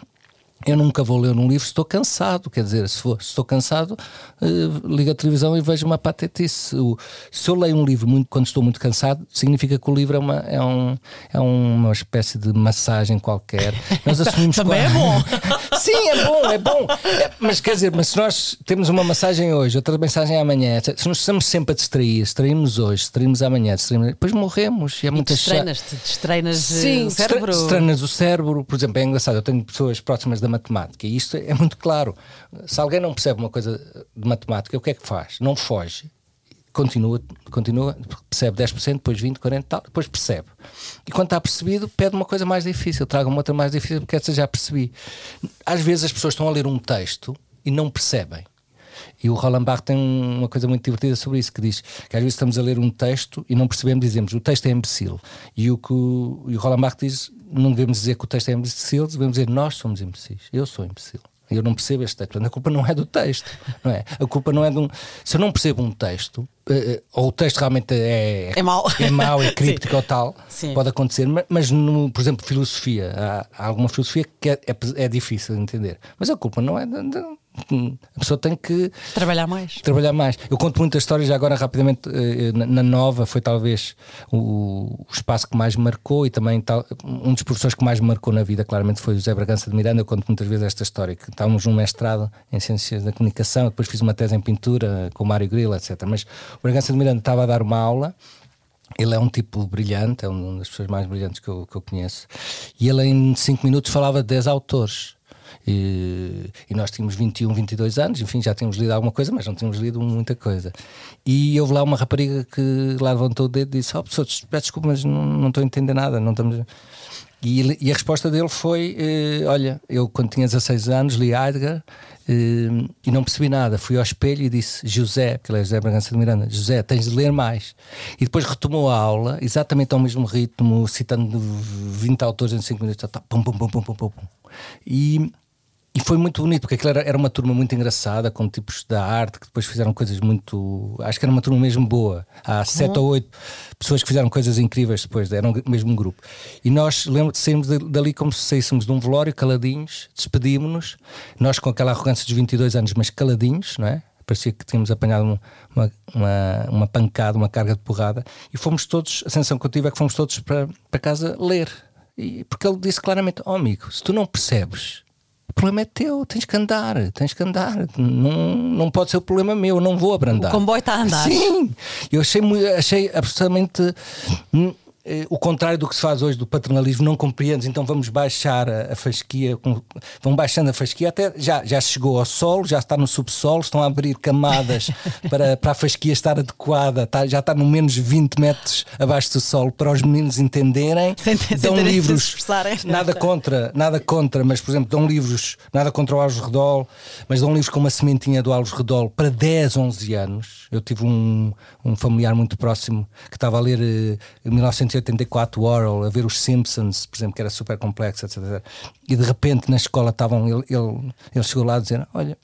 Eu nunca vou ler um livro se estou cansado, quer dizer, se, for, se estou cansado, uh, ligo a televisão e vejo uma patetice. O, se eu leio um livro muito, quando estou muito cansado, significa que o livro é uma, é um, é uma espécie de massagem qualquer. Nós assumimos Também é bom. Sim, é bom, é bom. É, mas quer dizer, mas se nós temos uma massagem hoje, outra mensagem amanhã, se nós estamos sempre a distrair, distraímos hoje, distraímos amanhã, distraímos, depois morremos. E é muito destreinas-te, destreinas Sim, o cérebro. Destreinas o cérebro, por exemplo, é engraçado, eu tenho pessoas próximas da matemática e isto é muito claro. Se alguém não percebe uma coisa de matemática, o que é que faz? Não foge. Continua, continua, percebe 10%, depois 20%, 40% tal, depois percebe. E quando está percebido, pede uma coisa mais difícil, traga uma outra mais difícil, porque essa já percebi. Às vezes as pessoas estão a ler um texto e não percebem. E o Roland Barthes tem uma coisa muito divertida sobre isso, que diz que às vezes estamos a ler um texto e não percebemos, dizemos o texto é imbecil. E o que o, e o Roland Barthes diz, não devemos dizer que o texto é imbecil, devemos dizer nós somos imbecis. Eu sou imbecil. Eu não percebo este texto. A culpa não é do texto, não é? A culpa não é de um. Se eu não percebo um texto, uh, ou o texto realmente é, é mau, é, mau, é críptico ou tal, Sim. pode acontecer. Mas, mas no, por exemplo, filosofia, há, há alguma filosofia que é, é, é, difícil de entender. Mas a culpa não é de, de, a pessoa tem que trabalhar mais. Trabalhar mais. Eu conto muitas histórias, já agora rapidamente, eh, na Nova foi talvez o, espaço que mais marcou e também tal, um dos professores que mais marcou na vida, claramente, foi o José Bragança de Miranda. Eu conto muitas vezes esta história, que estávamos num mestrado em Ciências da Comunicação, depois fiz uma tese em pintura com o Mário Grilo, etc. Mas o Bragança de Miranda estava a dar uma aula. Ele é um tipo brilhante, é uma das pessoas mais brilhantes que eu, que eu conheço. E ele, em 5 minutos, falava de 10 autores. E, e, nós tínhamos 21, 22 anos, enfim, já tínhamos lido alguma coisa, mas não tínhamos lido muita coisa. E houve lá uma rapariga que lá levantou o dedo e disse: Oh, professor, desculpa, mas não, estou a entender nada, não estamos. E, e a resposta dele foi: eh, Olha, eu quando tinha 16 anos li Heidegger eh, e não percebi nada. Fui ao espelho e disse: José, que ele é José Bragança de Miranda, José, tens de ler mais. E depois retomou a aula, exatamente ao mesmo ritmo, citando 20 autores em 5 minutos. Tá, pum, pum, pum, pum, pum, pum. E e foi muito bonito, porque aquilo era, era uma turma muito engraçada, com tipos da arte que depois fizeram coisas muito. Acho que era uma turma mesmo boa. Há uhum. sete ou oito pessoas que fizeram coisas incríveis depois, eram mesmo um grupo. E nós lembro de sairmos dali como se saíssemos de um velório, caladinhos, despedimos-nos, nós com aquela arrogância dos 22 anos, mas caladinhos, não é? Parecia que tínhamos apanhado uma, uma, uma pancada, uma carga de porrada, e fomos todos, a sensação que eu tive é que fomos todos para, para casa ler. E, porque ele disse claramente: Oh amigo, se tu não percebes o problema é teu, tens que andar, tens que andar. Não, não pode ser o problema meu, não vou abrandar. O comboio está a andar. Sim, eu achei, achei absolutamente o contrário do que se faz hoje do paternalismo, não compreendes, então vamos baixar a, a fasquia, com, vão baixando a fasquia, até já, já chegou ao solo, já está no subsolo, estão a abrir camadas para, para a fasquia estar adequada, está, já está no menos 20 metros abaixo do solo, para os meninos entenderem. Sem, dão sem livros, nada contra, nada contra, mas por exemplo, dão livros, nada contra o Alves Redol, mas dão livros com uma sementinha do Alves Redol para 10, 11 anos. Eu tive um, um familiar muito próximo que estava a ler eh, em 1900 1984, Orwell, a ver os Simpsons, por exemplo, que era super complexo, etc. E de repente na escola estavam, ele, ele, ele chegou lá a dizer: Olha,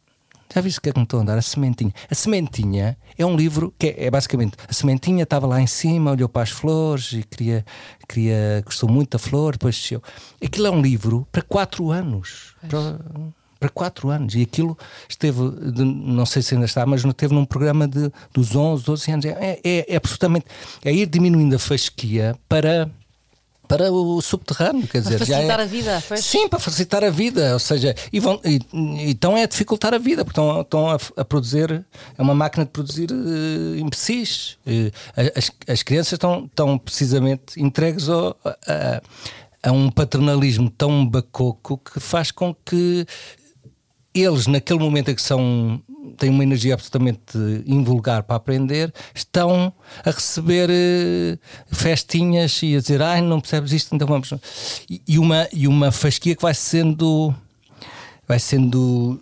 já viste o que é que me estou a andar? A sementinha. A sementinha é um livro que é, é, basicamente a sementinha estava lá em cima, olhou para as flores e queria, queria gostou muito da flor, depois desceu. Aquilo é um livro para 4 anos. Para, para 4 anos. E aquilo esteve, de, não sei se ainda está, mas não teve num programa de, dos 11, 12 anos. É, é, é absolutamente. É ir diminuindo a fasquia para para o subterrâneo, quer dizer, para facilitar é, a vida, pois. sim, para facilitar a vida, ou seja, e, vão, e, então é dificultar a vida, porque estão, estão a, a, produzir, é uma máquina de produzir uh, imbecis. Uh, as, as crianças estão, estão precisamente entregues ao, a, a um paternalismo tão bacoco que faz com que eles, naquele momento em que são, têm uma energia absolutamente invulgar para aprender, estão a receber uh, festinhas e a dizer: ai, não percebes isto, então vamos. E, uma, e uma fasquia que vai sendo. Vai sendo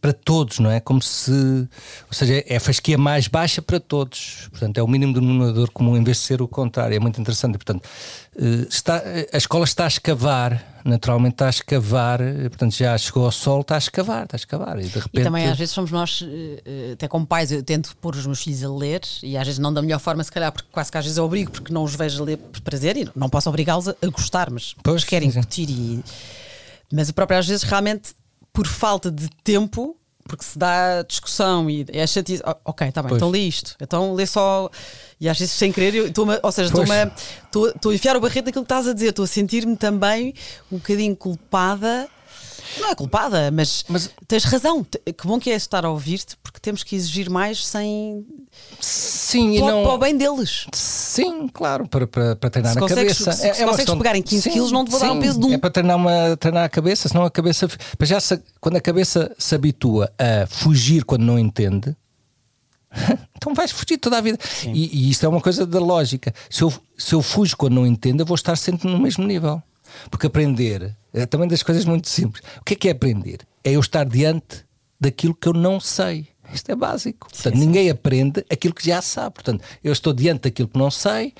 para todos, não é? Como se. Ou seja, é a fasquia mais baixa para todos. Portanto, é o mínimo denominador comum, em vez de ser o contrário. É muito interessante. Portanto, uh, está, a escola está a escavar naturalmente está a escavar, portanto já chegou ao sol, está a escavar, está a escavar. E, de repente... e também às vezes somos nós, eh, até como pais, eu tento pôr os meus filhos a ler e às vezes não da melhor forma, se calhar, porque quase que às vezes eu obrigo, porque não os vejo a ler por prazer e não posso obrigá-los a, gostar, mas pois, querem sim, incutir e. Mas o próprio às vezes realmente por falta de tempo, porque se dá discussão e é chatice, ok, está bem, Pois. então lê isto, então lê só e às vezes sem querer, eu estou ou seja, estou a enfiar o barreto daquilo que estás a dizer, estou a sentir-me também um bocadinho culpada. Não é culpada, mas, Mas- tens razão. Que bom que é estar a ouvir-te, porque temos que exigir mais sem. Sim, e para, o- não. para o bem deles. Sim, claro, para, para, para treinar Se a consegues- cabeça. se- se uma consegues questão de- pegar em 15 quilos, não te vou dar um sim, peso de um. É para treinar, uma, treinar a cabeça, senão a cabeça. Mas já se- quando a cabeça se habitua a fugir quando não entende. Então vais fugir toda a vida. E, e isto é uma coisa da lógica. Se eu, se eu fujo quando não entendo, eu vou estar sempre no mesmo nível. Porque aprender é também das coisas muito simples. O que é que é aprender? É eu estar diante daquilo que eu não sei. Isto é básico. Portanto, ninguém aprende aquilo que já sabe. Portanto, eu estou diante daquilo que não sei,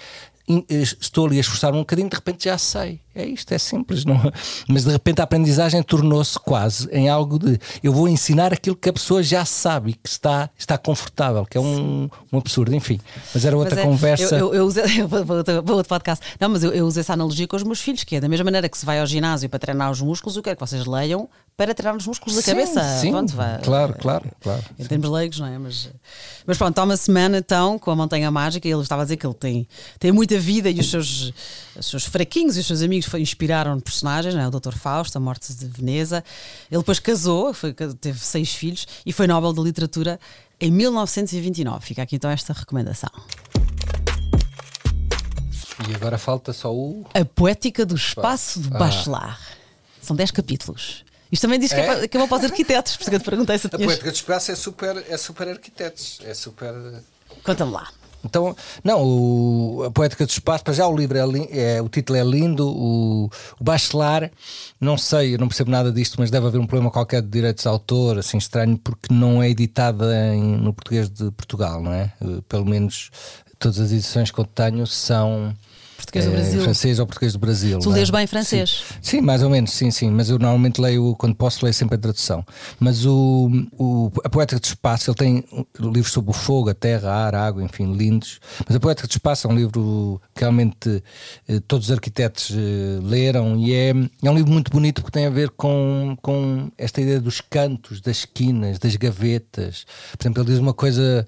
eh, estou ali a esforçar um bocadinho, de repente já sei. É isto, é simples. Não? Mas de repente a aprendizagem tornou-se quase em algo de eu vou ensinar aquilo que a pessoa já sabe que está, está confortável, que é um, um absurdo. Enfim, mas era outra Mas é, conversa. Eu, eu, eu eu vou, vou, vou outro podcast. Não, mas eu, eu uso essa analogia com os meus filhos, que é da mesma maneira que se vai ao ginásio para treinar os músculos, eu quero que vocês leiam para treinar os músculos da Sim, cabeça. sim, Pronto, vá. claro, claro, claro. Em termos leigos, não é? Mas, mas pronto, há uma semana então com a Montanha Mágica e ele estava a dizer que ele tem, tem muita vida e os seus, os seus fraquinhos e os seus amigos inspiraram personagens, não é? o Dr. Fausto, a Morte de Veneza. Ele depois casou, foi, teve seis filhos e foi Nobel da Literatura em 1929. Fica aqui então esta recomendação. E agora falta só o. A Poética do Espaço de Ah. Bachelard. São 10 capítulos. Isto também diz que é, É? para, que é bom para os arquitetos, por isso que eu te perguntei se A tinhas. poética do espaço é super, é super arquitetos. É super. Conta-me lá. Então, não, o, a Poética do Espaço, para já o livro é, é- o título é lindo, o, o Bachelar, não sei, eu não percebo nada disto, mas deve haver um problema qualquer de direitos de autor, assim estranho, porque não é editada no português de Portugal, não é? Eh, Pelo menos todas as edições que eu tenho são Português do eh, Brasil. francês ou português do Brasil. Tu é? lês bem francês? Sim. Sim, mais ou menos, sim, sim. Mas eu normalmente leio, quando posso, leio sempre a tradução. Mas o, o, a Poética do Espaço, ele tem livros sobre o fogo, a terra, a ar, a água, enfim, lindos. Mas a Poética do Espaço é um livro que realmente eh, todos os arquitetos eh, leram e é, é um livro muito bonito porque tem a ver com, com esta ideia dos cantos, das esquinas, das gavetas. Por exemplo, ele diz uma coisa,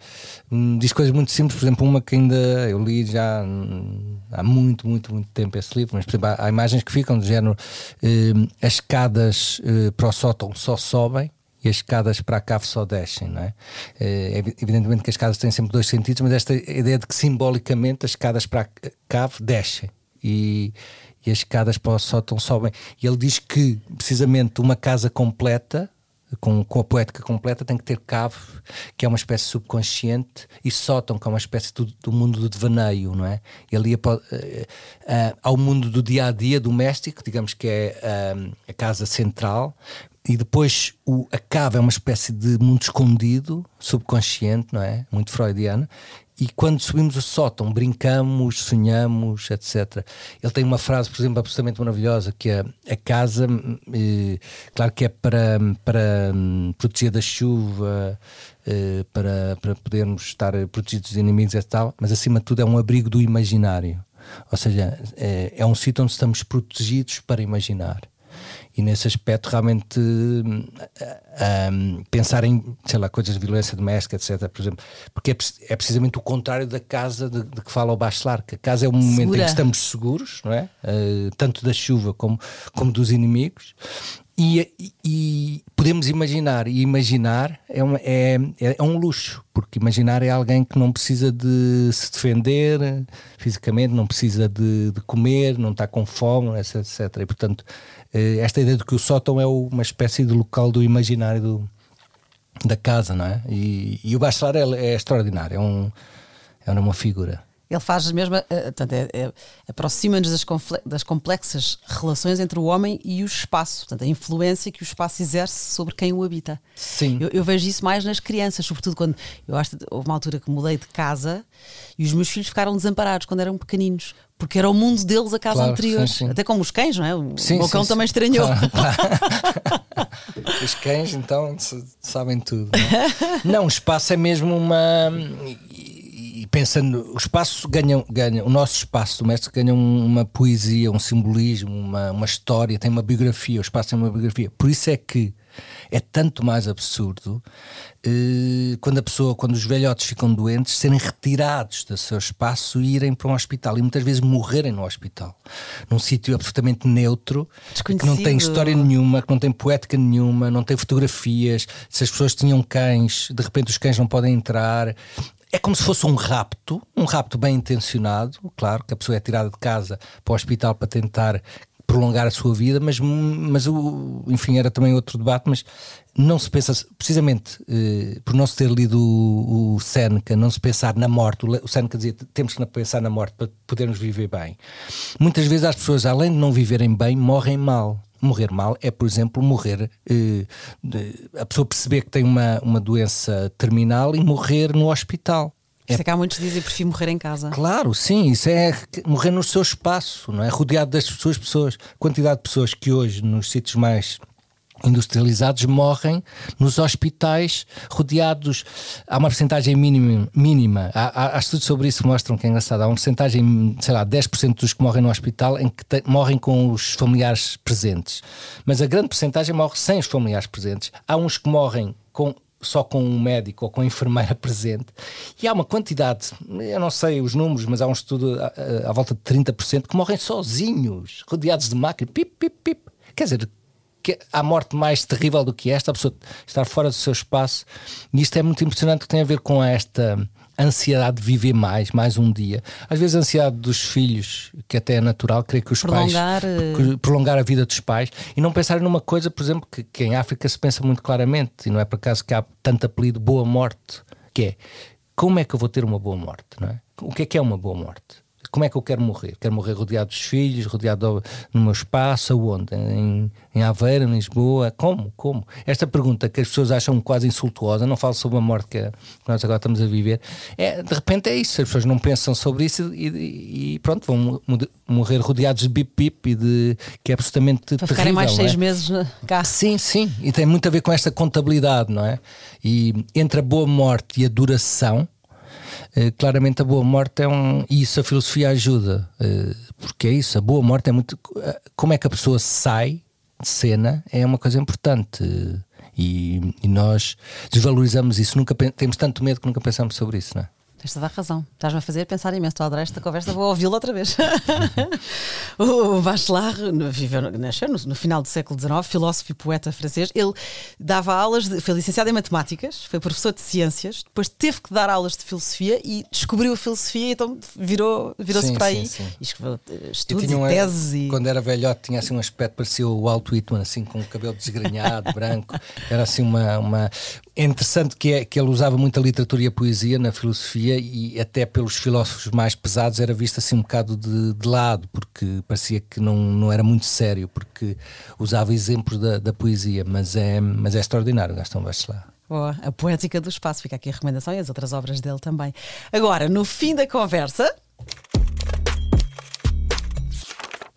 hum, diz coisas muito simples, por exemplo, uma que ainda eu li já hum, há muito, muito, muito tempo esse livro, mas por exemplo, há, há imagens que ficam do género hum, as escadas eh, para o sótão só sobem e as escadas para a cave só descem, não é? Eh, evi- Evidentemente que as escadas têm sempre dois sentidos, mas esta ideia de que simbolicamente as escadas para a cave descem e, e as escadas para o sótão sobem. E ele diz que precisamente uma casa completa com, com a poética completa tem que ter cave, que é uma espécie subconsciente, e sótão, que é uma espécie do, do mundo do devaneio, não é? Ia para, eh, eh, ao mundo do dia a dia doméstico, digamos que é eh, a casa central, e depois o, a cave é uma espécie de mundo escondido, subconsciente, não é? Muito freudiano. E quando subimos o sótão, brincamos, sonhamos, etc. Ele tem uma frase, por exemplo, absolutamente maravilhosa, que é a casa, eh, claro que é para, para hum, proteger da chuva, eh, para, para podermos estar protegidos dos inimigos e tal, mas acima de tudo é um abrigo do imaginário. Ou seja, é, é um sítio onde estamos protegidos para imaginar. E nesse aspecto, realmente, hum, ah, hum, pensar em, sei lá, coisas de violência doméstica, etc., por exemplo, porque é, é precisamente o contrário da casa de, de que fala o Bachelar, que a casa é o momento em Segura. que estamos seguros, não é? Ah, tanto da chuva como, como dos inimigos. E, e- podemos imaginar, e imaginar é, uma- é, é, é um luxo, porque imaginar é alguém que não precisa de se defender fisicamente, não precisa de, de comer, não está com fome, etc, etc. E portanto, eh, esta ideia de que o sótão é uma espécie de local do imaginário do- da casa, não é? E, e o Bachelar é, é extraordinário, é, um, é uma figura. Ele faz mesmo, eh, portanto, é- é- aproxima-nos das, das complexas relações entre o homem e o espaço, portanto, a influência que o espaço exerce sobre quem o habita. Sim. Eu, eu vejo isso mais nas crianças, sobretudo quando eu acho que houve uma altura que mudei de casa e os meus filhos ficaram desamparados quando eram pequeninos, porque era o mundo deles a casa Claro, anterior. sim, sim. Até como os cães, não é? O Sim, sim, cão também estranhou. Claro, claro. Os cães, então, sabem tudo. Não, é? não o espaço é mesmo uma. E, pensando, o espaço ganha, ganha, o nosso espaço doméstico ganha uma poesia, um simbolismo, uma, uma história, tem uma biografia, o espaço tem uma biografia. Por isso é que é tanto mais absurdo eh, quando a pessoa, quando os velhotes ficam doentes, serem retirados do seu espaço e irem para um hospital e muitas vezes morrerem no hospital, num sítio absolutamente neutro, que não tem história nenhuma, que não tem poética nenhuma, não tem fotografias. Se as pessoas tinham cães, de repente os cães não podem entrar. É como se fosse um rapto, um rapto bem intencionado. Claro que a pessoa é tirada de casa para o hospital para tentar prolongar a sua vida, mas, mas o, enfim, era também outro debate, mas não se pensa, precisamente eh, por não se ter lido o, o Seneca, não se pensar na morte, o Seneca dizia temos que pensar na morte para podermos viver bem. Muitas vezes as pessoas, além de não viverem bem, morrem mal. Morrer mal é, por exemplo, morrer, eh, de, a pessoa perceber que tem uma, uma doença terminal e morrer no hospital. Isso é que há muitos dizem prefiro morrer em casa. Claro, sim, isso é morrer no seu espaço, não é? Rodeado das suas pessoas. Quantidade de pessoas que hoje, nos sítios mais industrializados, morrem nos hospitais rodeados. Há uma porcentagem mínima. mínima. Há, há, há, estudos sobre isso que mostram que é engraçado. Há uma porcentagem, sei lá, 10% dos que morrem no hospital em que te, morrem com os familiares presentes. Mas a grande porcentagem morre sem os familiares presentes. Há uns que morrem com só com um médico ou com a enfermeira presente. E há uma quantidade, eu não sei os números, mas há um estudo à, à volta de 30% que morrem sozinhos, rodeados de máquina, pip, pip, pip. Quer dizer, que há morte mais terrível do que esta, a pessoa estar fora do seu espaço. E isto é muito impressionante que tem a ver com esta ansiedade de viver mais, mais um dia. Às vezes a ansiedade dos filhos, que até é natural, creio que os prolongar, pais eh, prolongar a vida dos pais e não pensarem numa coisa, por exemplo, que, que, em África se pensa muito claramente, e não é por acaso que há tanto apelido boa morte, que é como é que eu vou ter uma boa morte, não é? O que é que é uma boa morte? Como é que eu quero morrer? Quero morrer rodeado dos filhos, rodeado no meu espaço, aonde? Em, em Aveira, em Lisboa? Como? Como? Esta pergunta que as pessoas acham quase insultuosa, não falo sobre a morte que, nós agora estamos a viver, é, de repente é isso, as pessoas não pensam sobre isso e, e pronto, vão morrer rodeados de bip-bip e de que é absolutamente Para ficarem mais seis é? meses cá. Sim, sim, e tem muito a ver com esta contabilidade, não é? E entre a boa morte e a duração, claramente a boa morte é um. E isso a filosofia ajuda, eh, porque é isso, a boa morte é muito. Eh, como é que a pessoa sai de cena é uma coisa importante. E, e nós desvalorizamos isso, nunca temos tanto medo que nunca pensamos sobre isso, não é? Tens toda a razão. Estás-me a fazer pensar imenso. Estou a adorar esta conversa, vou ouvi-la outra vez. o Bachelard viveu, nasceu no, no, final do século XIX, filósofo e poeta francês. Ele dava aulas, de, foi licenciado em matemáticas, foi professor de ciências, depois teve que dar aulas de filosofia e descobriu a filosofia, então virou, virou-se para aí. Sim, sim. E escreveu eh, estudos e teses. E... Quando era velhote, tinha assim um aspecto, parecia o Walt Whitman, assim, com o cabelo desgrenhado, branco. Era assim uma. uma... É interessante que, é, que ele usava muito a literatura e a poesia na filosofia e até pelos filósofos mais pesados era visto assim um bocado de, de, lado, porque parecia que não, não era muito sério, porque usava exemplos da, da poesia, mas é, mas é extraordinário Gastão Bachelard. Boa, a poética do espaço, fica aqui a recomendação e as outras obras dele também. Agora, no fim da conversa,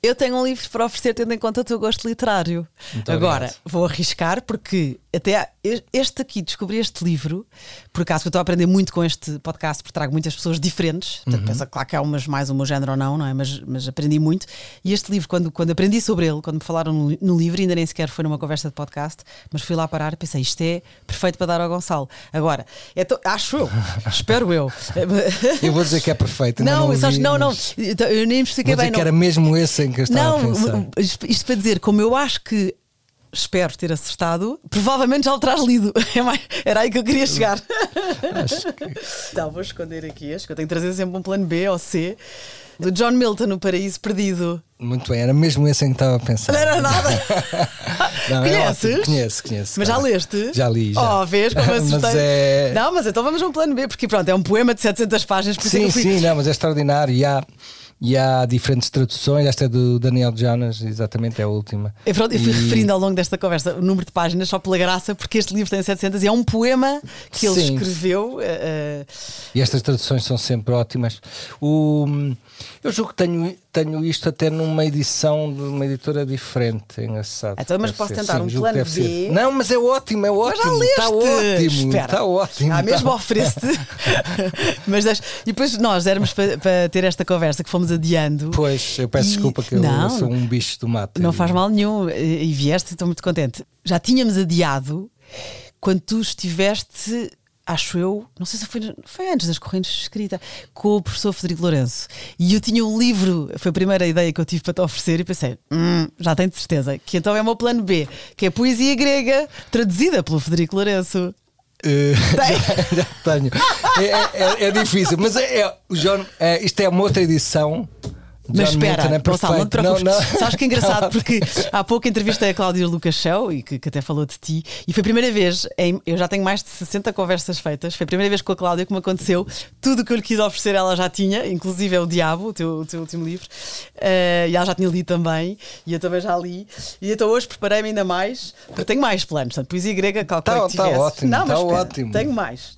eu tenho um livro para oferecer, tendo em conta o teu gosto literário. Muito Agora, obrigado. vou arriscar, porque até este aqui, descobri este livro, por acaso eu estou a aprender muito com este podcast, porque trago muitas pessoas diferentes. Uhum. pensa, claro que há umas mais o meu género ou não, não é? Mas, mas aprendi muito. E este livro, quando, quando aprendi sobre ele, quando me falaram no, no livro, ainda nem sequer foi numa conversa de podcast, mas fui lá parar e pensei, isto é perfeito para dar ao Gonçalo. Agora, é to, acho eu, espero eu. eu vou dizer que é perfeito. Não, não, não, não, então, eu nem me expliquei bem. Dizer que era mesmo esse em que eu estava não, a pensar. Isto para dizer, como eu acho que espero ter acertado, provavelmente já o terás lido. É era aí que eu queria chegar. Acho que... Então, vou esconder aqui este, que eu tenho que trazer sempre um plano B ou C. Do John Milton, no Paraíso Perdido. Muito bem, era mesmo esse em que estava a pensar. Não era nada. Não, Conheces? É conheço, conheço. Mas já leste? Já li. Já. Oh, vês como assustei. mas é... Não, mas então vamos a um plano B, porque pronto, é um poema de 700 páginas. sim, é fui... sim, não, mas é extraordinário. E há e há diferentes traduções. Esta é do Daniel Jonas, exatamente, é a última. Eu, pronto, eu fui E- referindo ao longo desta conversa o número de páginas só pela graça, porque este livro tem 700 e é um poema que ele Sim. escreveu. eh, E estas traduções são sempre ótimas. O, eu julgo que tenho, tenho isto até numa edição de uma editora diferente. É engraçado. Então, mas posso ser. tentar um julgo que plano B? Não, mas é ótimo, é Mas já ótimo. leste! Está ótimo. Está ótimo. Ah, mesmo tá. oferece-te. Mas deixa- E depois nós éramos para, ter esta conversa que fomos adiando. Pois, eu peço E- desculpa que eu Não. sou um bicho do mato. Não faz mal nenhum. E vieste estou muito contente. Já tínhamos adiado quando tu estiveste, acho eu, não sei se foi, foi antes das correntes de escrita, com o professor Federico Lourenço. E eu tinha um livro, foi a primeira ideia que eu tive para te oferecer e pensei, "Hum, já tenho certeza, que então é o meu plano B, que é poesia grega traduzida pelo Federico Lourenço. Tem. já, já tenho. É, é- é difícil, mas é, é- o John, é, isto é uma outra edição. Mas espera, Milton é Gonçalo, não te preocupes. Sabes que é engraçado porque há pouco entrevistei a Cláudia Lucas Show e que, que até falou de ti, e foi a primeira vez, em- eu já tenho mais de 60 conversas feitas, foi a primeira vez com a Cláudia que me aconteceu. Tudo o que eu lhe quis oferecer ela já tinha, inclusive é o Diabo, o teu, o teu último livro, Eh, e ela já tinha lido também, e eu também já li. E então hoje preparei-me ainda mais, porque tenho mais planos. Portanto, poesia grega, calculei Tá- que tá tivesse. ótimo, não, tá mas espera, ótimo. Tenho mais.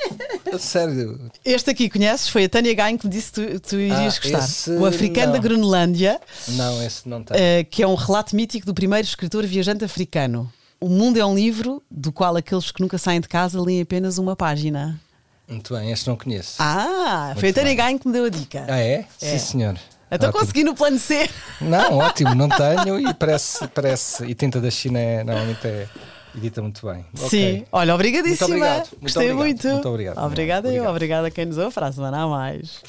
Sério. Este aqui conheces? Foi a Tânia Gain que me disse que tu, tu irias Ah, gostar. O Africano da não. Groenlândia. Não, esse não tem. Uh, que é um relato mítico do primeiro escritor viajante africano. O Mundo é um livro do qual aqueles que nunca saem de casa leem apenas uma página. Muito bem, este não conheço. Ah, foi a Muito Tânia. Gain que me deu a dica. Ah, é? É. Sim, senhor. Então Ótimo. consegui no plano C. Não, ótimo, não tenho e parece, parece. E tinta da China é, normalmente é, edita muito bem. Sim, olha, obrigadíssima. Muito obrigado, muito Gostei obrigado, muito. muito obrigado. Obrigada eu, obrigada a quem nos ouve. Para a semana a mais.